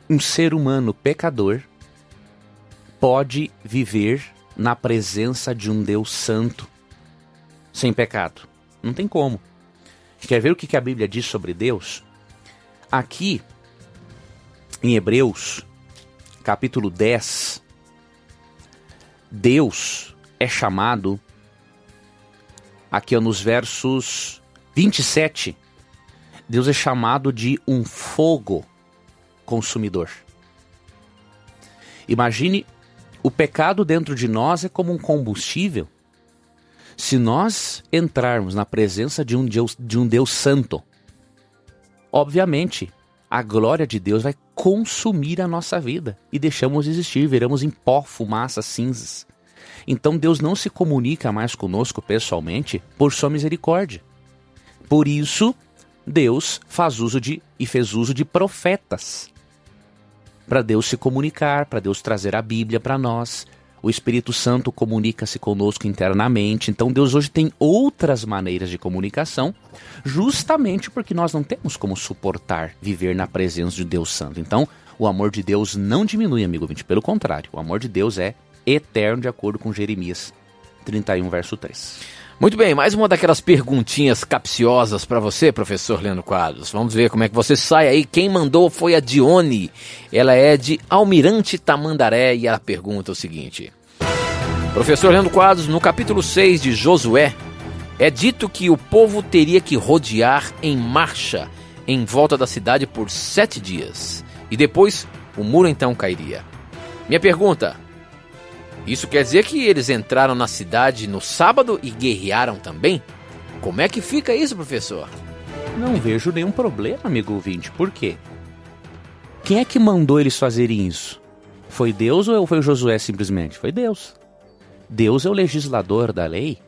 um ser humano pecador pode viver na presença de um Deus santo sem pecado? Não tem como. Quer ver o que a Bíblia diz sobre Deus? Aqui, em Hebreus, capítulo 10, Deus é chamado, aqui nos versos 27, Deus é chamado de um fogo consumidor. Imagine o pecado dentro de nós é como um combustível. Se nós entrarmos na presença de um Deus, de um Deus santo, obviamente a glória de Deus vai consumir a nossa vida e deixamos de existir, viramos em pó, fumaça, cinzas. Então Deus não se comunica mais conosco pessoalmente por sua misericórdia. Por isso, Deus faz uso de e fez uso de profetas para Deus se comunicar, para Deus trazer a Bíblia para nós. O Espírito Santo comunica-se conosco internamente. Então Deus hoje tem outras maneiras de comunicação, justamente porque nós não temos como suportar viver na presença de Deus Santo. Então, o amor de Deus não diminui, amigo 20, pelo contrário, o amor de Deus é eterno, de acordo com Jeremias 31, verso 3. Muito bem, mais uma daquelas perguntinhas capciosas para você, professor Leandro Quadros. Vamos ver como é que você sai aí. Quem mandou foi a Dione. Ela é de Almirante Tamandaré e ela pergunta o seguinte: Professor Leandro Quadros, no capítulo 6 de Josué, é dito que o povo teria que rodear em marcha em volta da cidade por sete dias e depois o muro então cairia. Minha pergunta: isso quer dizer que eles entraram na cidade no sábado e guerrearam também? Como é que fica isso, professor? Não vejo nenhum problema, amigo ouvinte. Por quê? Quem é que mandou eles fazerem isso? Foi Deus ou foi Josué simplesmente? Foi Deus. Deus é o legislador da lei.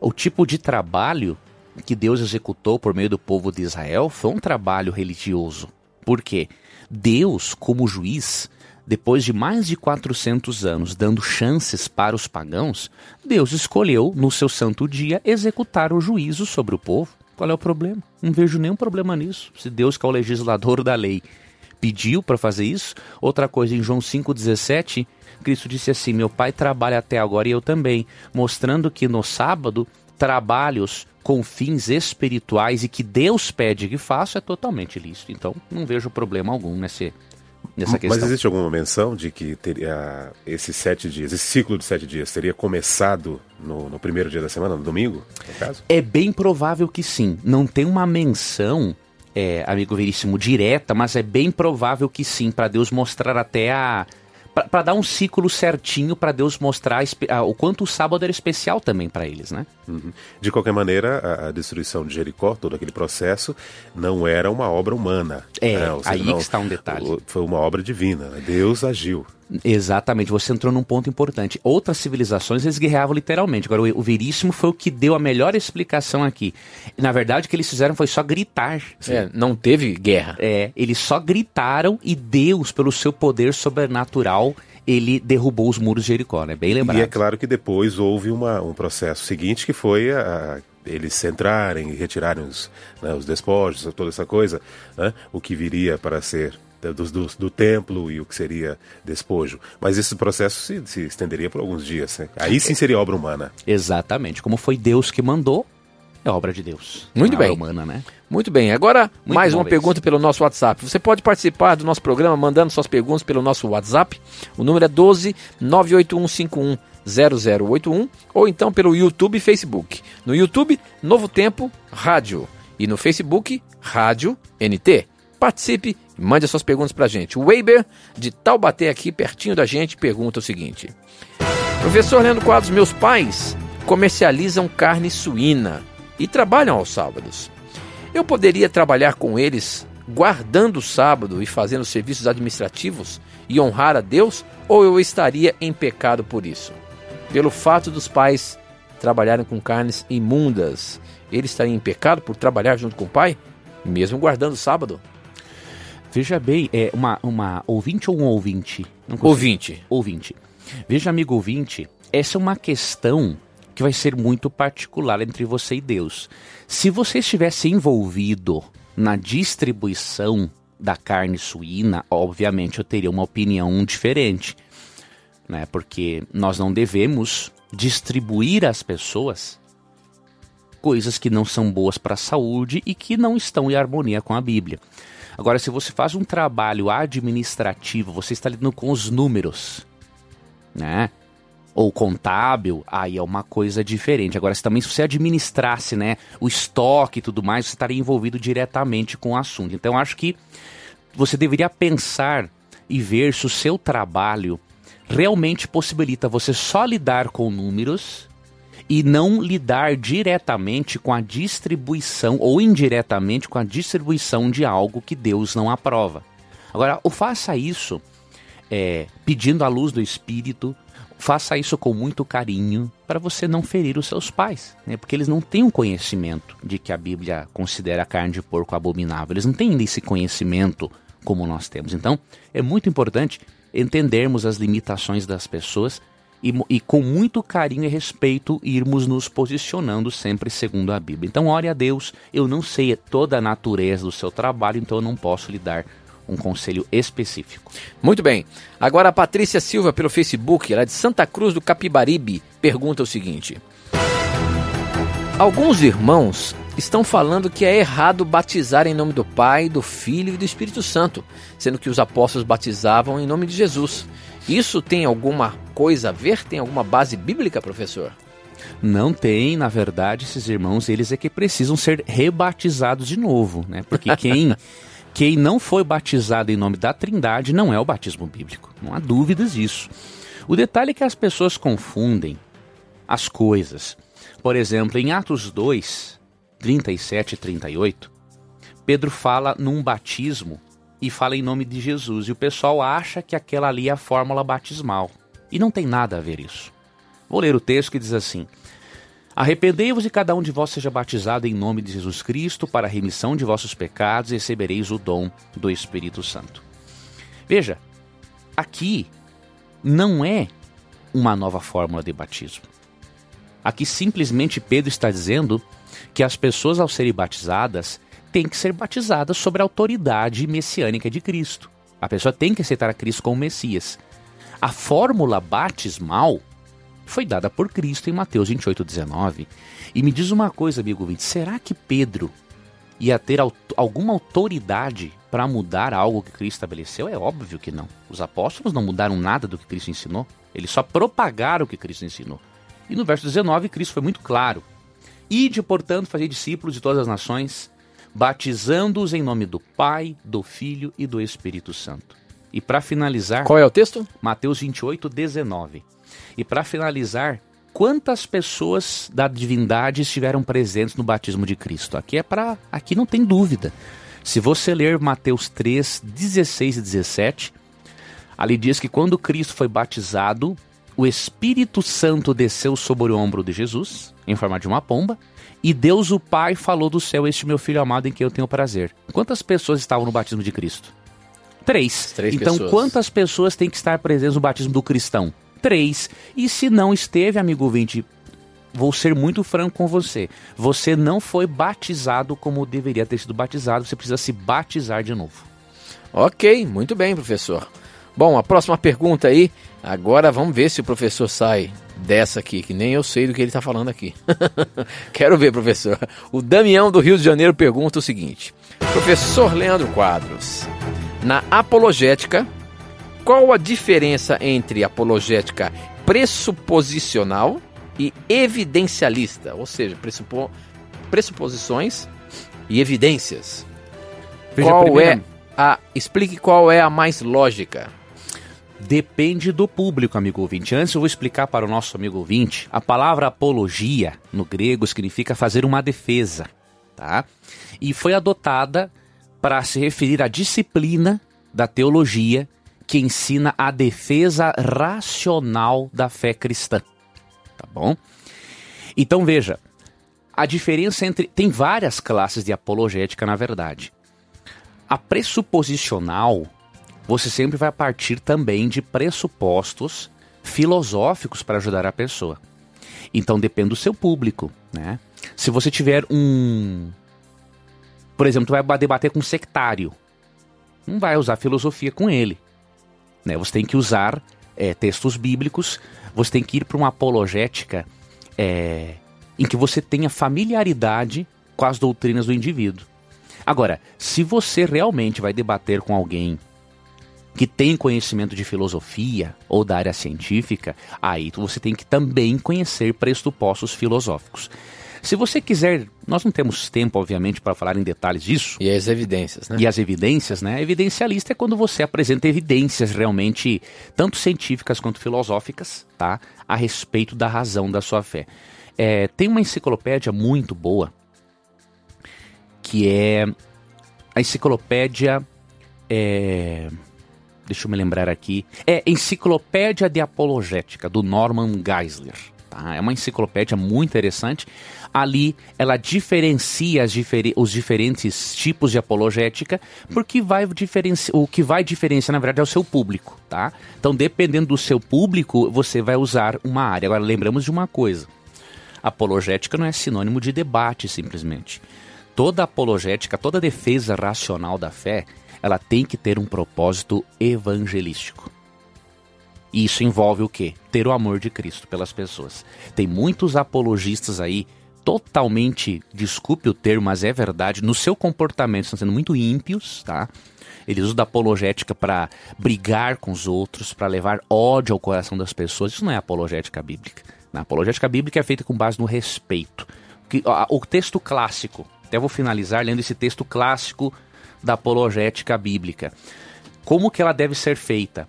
O tipo de trabalho que Deus executou por meio do povo de Israel foi um trabalho religioso. Por quê? Deus, como juiz, depois de mais de 400 anos dando chances para os pagãos, Deus escolheu, no seu santo dia, executar o juízo sobre o povo. Qual é o problema? Não vejo nenhum problema nisso. Se Deus, que é o legislador da lei, pediu para fazer isso. Outra coisa, em João 5,17, Cristo disse assim: Meu pai trabalha até agora e eu também, mostrando que no sábado, trabalhos com fins espirituais e que Deus pede que faça é totalmente lícito. Então, não vejo problema algum nesse, nessa questão. Mas existe alguma menção de que teria esses sete dias, esse ciclo de sete dias, teria começado no, no primeiro dia da semana, no domingo, no caso? É bem provável que sim. Não tem uma menção, é, amigo veríssimo, direta, mas é bem provável que sim, para Deus mostrar até a para dar um ciclo certinho para Deus mostrar o quanto o sábado era especial também para eles, né? Uhum. De qualquer maneira, a, a, destruição de Jericó, todo aquele processo, não era uma obra humana. É, né? seja, aí não, que está um detalhe. Foi uma obra divina. Né? Deus agiu. Exatamente, você entrou num ponto importante. Outras civilizações eles guerreavam literalmente. Agora, o, Veríssimo foi o que deu a melhor explicação aqui. Na verdade, o que eles fizeram foi só gritar. É, não teve guerra. É, eles só gritaram e Deus, pelo seu poder sobrenatural, ele derrubou os muros de Jericó, né? Bem lembrado. E é claro que depois houve uma, um processo seguinte que foi a, eles entrarem e retirarem os, né, os despojos, toda essa coisa, né, o que viria para ser do, do, do, templo e o que seria despojo. Mas esse processo se, se estenderia por alguns dias. Né? Aí sim seria obra humana. Exatamente. Como foi Deus que mandou, é obra de Deus. Muito bem. humana, né? Muito bem. Agora, Muito mais uma pergunta pelo nosso WhatsApp. Você pode participar do nosso programa mandando suas perguntas pelo nosso WhatsApp. O número é 12 98151 0081 ou então pelo YouTube e Facebook. No YouTube, Novo Tempo Rádio e no Facebook, Rádio NT. Participe e mande as suas perguntas para a gente. O Weber, de Taubaté, aqui pertinho da gente, pergunta o seguinte: Professor Leandro Quadros, meus pais comercializam carne suína e trabalham aos sábados. Eu poderia trabalhar com eles guardando o sábado e fazendo serviços administrativos e honrar a Deus, ou eu estaria em pecado por isso? Pelo fato dos pais trabalharem com carnes imundas, ele estaria em pecado por trabalhar junto com o pai, mesmo guardando o sábado? Veja bem, é uma, uma ouvinte ou um ouvinte? ouvinte. Ouvinte. Veja, amigo ouvinte, essa é uma questão que vai ser muito particular entre você e Deus. Se você estivesse envolvido na distribuição da carne suína, obviamente eu teria uma opinião diferente, né? Porque nós não devemos distribuir às pessoas coisas que não são boas para a saúde e que não estão em harmonia com a Bíblia. Agora, se você faz um trabalho administrativo, você está lidando com os números, né? Ou contábil, aí é uma coisa diferente. Agora, se também se você administrasse, né, o estoque e tudo mais, você estaria envolvido diretamente com o assunto. Então, acho que você deveria pensar e ver se o seu trabalho realmente possibilita você só lidar com números e não lidar diretamente com a distribuição ou indiretamente com a distribuição de algo que Deus não aprova. Agora, o faça isso é, pedindo a luz do Espírito, faça isso com muito carinho para você não ferir os seus pais, né? porque eles não têm um conhecimento de que a Bíblia considera a carne de porco abominável, eles não têm esse conhecimento como nós temos. Então, é muito importante entendermos as limitações das pessoas e, e, com muito carinho e respeito irmos nos posicionando sempre segundo a Bíblia. Então, ore a Deus. Eu não sei toda a natureza do seu trabalho, então eu não posso lhe dar um conselho específico. Muito bem. Agora a Patrícia Silva pelo Facebook, ela é de Santa Cruz do Capibaribe, pergunta o seguinte: Alguns irmãos estão falando que é errado batizar em nome do Pai, do Filho e do Espírito Santo, sendo que os apóstolos batizavam em nome de Jesus. Isso tem alguma coisa a ver? Tem alguma base bíblica, professor? Não tem, na verdade, esses irmãos, eles é que precisam ser rebatizados de novo, né? Porque quem quem não foi batizado em nome da Trindade não é o batismo bíblico. Não há dúvidas disso. O detalhe é que as pessoas confundem as coisas. Por exemplo, em Atos 2, 37 e 38, Pedro fala num batismo e fala em nome de Jesus. E o pessoal acha que aquela ali é a fórmula batismal. E não tem nada a ver isso. Vou ler o texto que diz assim: Arrependei-vos e cada um de vós seja batizado em nome de Jesus Cristo para a remissão de vossos pecados e recebereis o dom do Espírito Santo. Veja, aqui não é uma nova fórmula de batismo. Aqui simplesmente Pedro está dizendo que as pessoas, ao serem batizadas, têm que ser batizadas sobre a autoridade messiânica de Cristo. A pessoa tem que aceitar a Cristo como Messias. A fórmula batismal foi dada por Cristo em Mateus 28, 19. E me diz uma coisa, amigo ouvinte, será que Pedro ia ter alguma autoridade para mudar algo que Cristo estabeleceu? É óbvio que não. Os apóstolos não mudaram nada do que Cristo ensinou. Eles só propagaram o que Cristo ensinou. E no verso 19, Cristo foi muito claro. Ide, portanto, fazer discípulos de todas as nações, batizando-os em nome do Pai, do Filho e do Espírito Santo. E para finalizar. Qual é o texto? Mateus 28, 19. E para finalizar, quantas pessoas da divindade estiveram presentes no batismo de Cristo? Aqui é para, aqui não tem dúvida. Se você ler Mateus 3, 16 e 17, ali diz que quando Cristo foi batizado, o Espírito Santo desceu sobre o ombro de Jesus, em forma de uma pomba, e Deus o Pai falou do céu: Este meu filho amado em quem eu tenho prazer. Quantas pessoas estavam no batismo de Cristo? Três. Três então, pessoas. quantas pessoas têm que estar presentes no batismo do cristão? Três. E se não esteve, amigo ouvinte, vou ser muito franco com você. Você não foi batizado como deveria ter sido batizado. Você precisa se batizar de novo. Ok, muito bem, professor. Bom, a próxima pergunta aí. Agora vamos ver se o professor sai dessa aqui, que nem eu sei do que ele está falando aqui. Quero ver, professor. O Damião do Rio de Janeiro pergunta o seguinte: Professor Leandro Quadros, na apologética, qual a diferença entre apologética pressuposicional e evidencialista? Ou seja, pressupo pressuposições e evidências. Veja, qual primeiro- é a. Explique qual é a mais lógica. Depende do público, amigo ouvinte. Antes eu vou explicar para o nosso amigo ouvinte. A palavra apologia, no grego, significa fazer uma defesa, tá? E foi adotada para se referir à disciplina da teologia que ensina a defesa racional da fé cristã, tá bom? Então veja, a diferença entre tem várias classes de apologética, na verdade. A pressuposicional você sempre vai partir também de pressupostos filosóficos para ajudar a pessoa. Então depende do seu público, né? Se você tiver um, por exemplo, tu vai debater com um sectário, não vai usar filosofia com ele, né? Você tem que usar é, textos bíblicos, você tem que ir para uma apologética é, em que você tenha familiaridade com as doutrinas do indivíduo. Agora, se você realmente vai debater com alguém que tem conhecimento de filosofia ou da área científica, aí você tem que também conhecer pressupostos filosóficos. Se você quiser, nós não temos tempo, obviamente, para falar em detalhes disso. E as evidências, né? E as evidências, né? Evidencialista é quando você apresenta evidências realmente, tanto científicas quanto filosóficas, tá? A respeito da razão da sua fé. É, tem uma enciclopédia muito boa, que é a enciclopédia. É, deixa eu me lembrar aqui. É Enciclopédia de Apologética, do Norman Geisler. Tá? É uma enciclopédia muito interessante. Ali ela diferencia os diferentes tipos de apologética, porque vai o que vai diferenciar, na verdade, é o seu público. Tá? Então, dependendo do seu público, você vai usar uma área. Agora, lembramos de uma coisa. Apologética não é sinônimo de debate, simplesmente. Toda apologética, toda defesa racional da fé, ela tem que ter um propósito evangelístico. E isso envolve o quê? Ter o amor de Cristo pelas pessoas. Tem muitos apologistas aí totalmente, desculpe o termo, mas é verdade, no seu comportamento estão sendo muito ímpios, tá? Eles usam da apologética para brigar com os outros, para levar ódio ao coração das pessoas. Isso não é apologética bíblica. A apologética bíblica é feita com base no respeito. O texto clássico, até vou finalizar lendo esse texto clássico da apologética bíblica. Como que ela deve ser feita?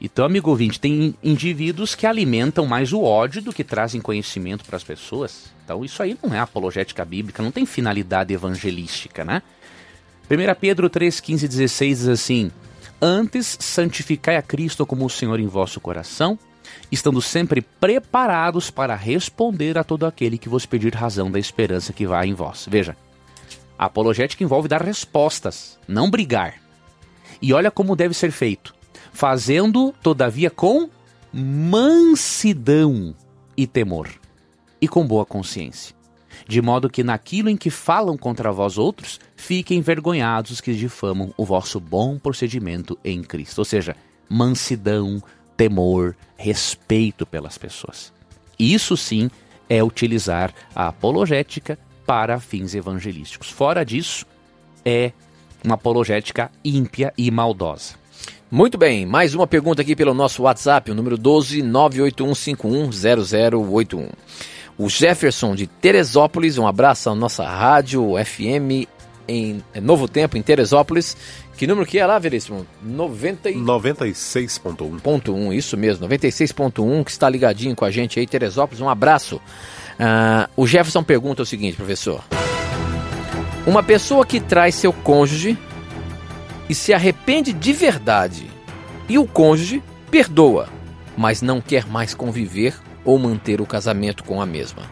Então, amigo ouvinte, tem indivíduos que alimentam mais o ódio do que trazem conhecimento para as pessoas. Então, isso aí não é apologética bíblica, não tem finalidade evangelística, né? 1 Pedro 3, 15 16 diz assim: Antes santificai a Cristo como o Senhor em vosso coração, estando sempre preparados para responder a todo aquele que vos pedir razão da esperança que vai em vós. Veja, a apologética envolve dar respostas, não brigar. E olha como deve ser feito: fazendo, todavia, com mansidão e temor, e com boa consciência. De modo que naquilo em que falam contra vós outros, fiquem envergonhados os que difamam o vosso bom procedimento em Cristo. Ou seja, mansidão, temor, respeito pelas pessoas. Isso sim é utilizar a apologética para fins evangelísticos. Fora disso, é uma apologética ímpia e maldosa. Muito bem, mais uma pergunta aqui pelo nosso WhatsApp, o número 12 981510081. O Jefferson de Teresópolis, um abraço à nossa rádio FM em Novo Tempo, em Teresópolis. Que número que é lá, Veríssimo? 90... 96.1. Ponto 1, isso mesmo, 96.1, que está ligadinho com a gente aí, Teresópolis. Um abraço. Uh, o Jefferson pergunta o seguinte, professor: Uma pessoa que traz seu cônjuge e se arrepende de verdade, e o cônjuge perdoa, mas não quer mais conviver ou manter o casamento com a mesma.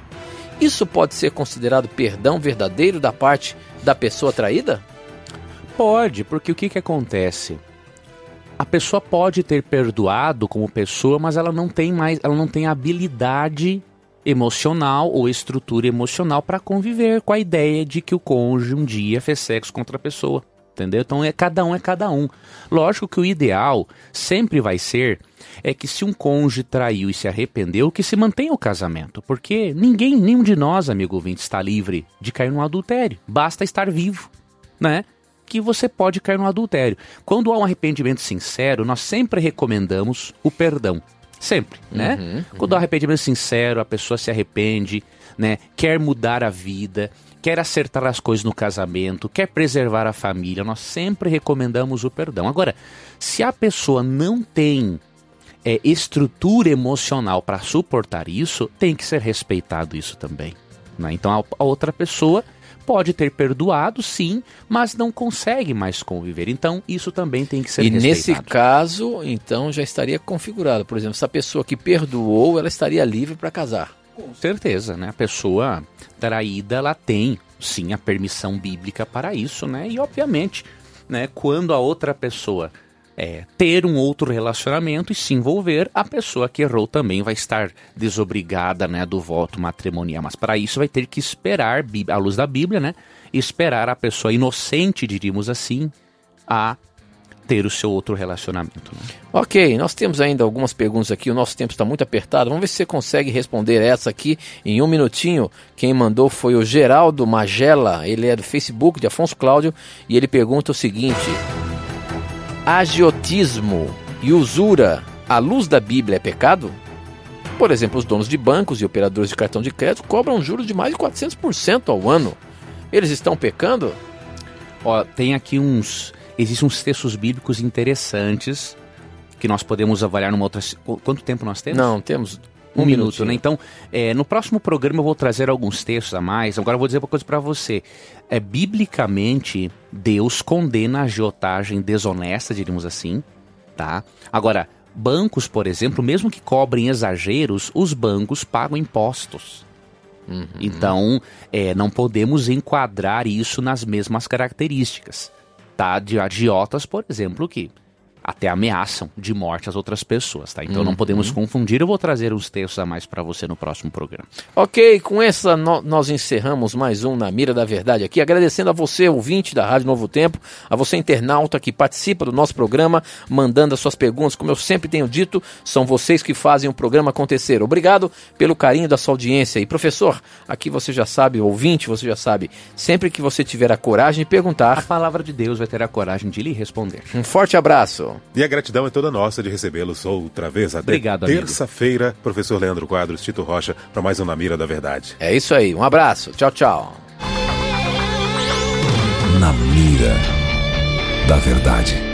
Isso pode ser considerado perdão verdadeiro da parte da pessoa traída? Pode, porque o que, que acontece? A pessoa pode ter perdoado como pessoa, mas ela não tem mais, ela não tem habilidade emocional ou estrutura emocional para conviver com a ideia de que o cônjuge um dia fez sexo contra a pessoa. Entendeu? Então é cada um é cada um. Lógico que o ideal sempre vai ser é que se um cônjuge traiu e se arrependeu, que se mantenha o casamento, porque ninguém, nenhum de nós, amigo ouvinte, está livre de cair no adultério. Basta estar vivo, né? Que você pode cair no adultério. Quando há um arrependimento sincero, nós sempre recomendamos o perdão. Sempre, né? Uhum, uhum. Quando há arrependimento sincero, a pessoa se arrepende, né? Quer mudar a vida, quer acertar as coisas no casamento, quer preservar a família, nós sempre recomendamos o perdão. Agora, se a pessoa não tem é, estrutura emocional para suportar isso, tem que ser respeitado isso também. Né? Então a, a outra pessoa pode ter perdoado, sim, mas não consegue mais conviver. Então, isso também tem que ser e respeitado. E nesse caso, então, já estaria configurado. Por exemplo, se a pessoa que perdoou, ela estaria livre para casar. Com certeza, né? A pessoa traída, ela tem, sim, a permissão bíblica para isso, né? E, obviamente, né, quando a outra pessoa é, ter um outro relacionamento e se envolver, a pessoa que errou também vai estar desobrigada né, do voto matrimonial. Mas para isso vai ter que esperar, à luz da Bíblia, né, esperar a pessoa inocente, diríamos assim, a ter o seu outro relacionamento. Né? Ok, nós temos ainda algumas perguntas aqui, o nosso tempo está muito apertado. Vamos ver se você consegue responder essa aqui em um minutinho. Quem mandou foi o Geraldo Magela, ele é do Facebook de Afonso Cláudio, e ele pergunta o seguinte: Agiotismo e usura à luz da Bíblia é pecado? Por exemplo, os donos de bancos e operadores de cartão de crédito cobram juros de mais de 400% ao ano. Eles estão pecando? Ó, tem aqui uns Existem uns textos bíblicos interessantes que nós podemos avaliar numa outra. Quanto tempo nós temos? Não, temos um, um minuto, né? Então, é, no próximo programa eu vou trazer alguns textos a mais. Agora eu vou dizer uma coisa para você. É, biblicamente, Deus condena a agiotagem desonesta, diríamos assim, tá? Agora, bancos, por exemplo, mesmo que cobrem exageros, os bancos pagam impostos. Uhum. Então, é, não podemos enquadrar isso nas mesmas características tá? De agiotas, por exemplo, que até ameaçam de morte as outras pessoas, tá? Então uhum. não podemos confundir. Eu vou trazer uns textos a mais para você no próximo programa. Ok, com essa no, nós encerramos mais um Na Mira da Verdade aqui, agradecendo a você, ouvinte da Rádio Novo Tempo, a você internauta que participa do nosso programa, mandando as suas perguntas. Como eu sempre tenho dito, são vocês que fazem o programa acontecer. Obrigado pelo carinho da sua audiência. E professor, aqui você já sabe, ouvinte, você já sabe, sempre que você tiver a coragem de perguntar, a palavra de Deus vai ter a coragem de lhe responder. Um forte abraço. E a gratidão é toda nossa de recebê-los outra vez. Até Obrigado, terça-feira, professor Leandro Quadros, Tito Rocha, para mais um Na Mira da Verdade. É isso aí. Um abraço. Tchau, tchau. Na Mira da Verdade.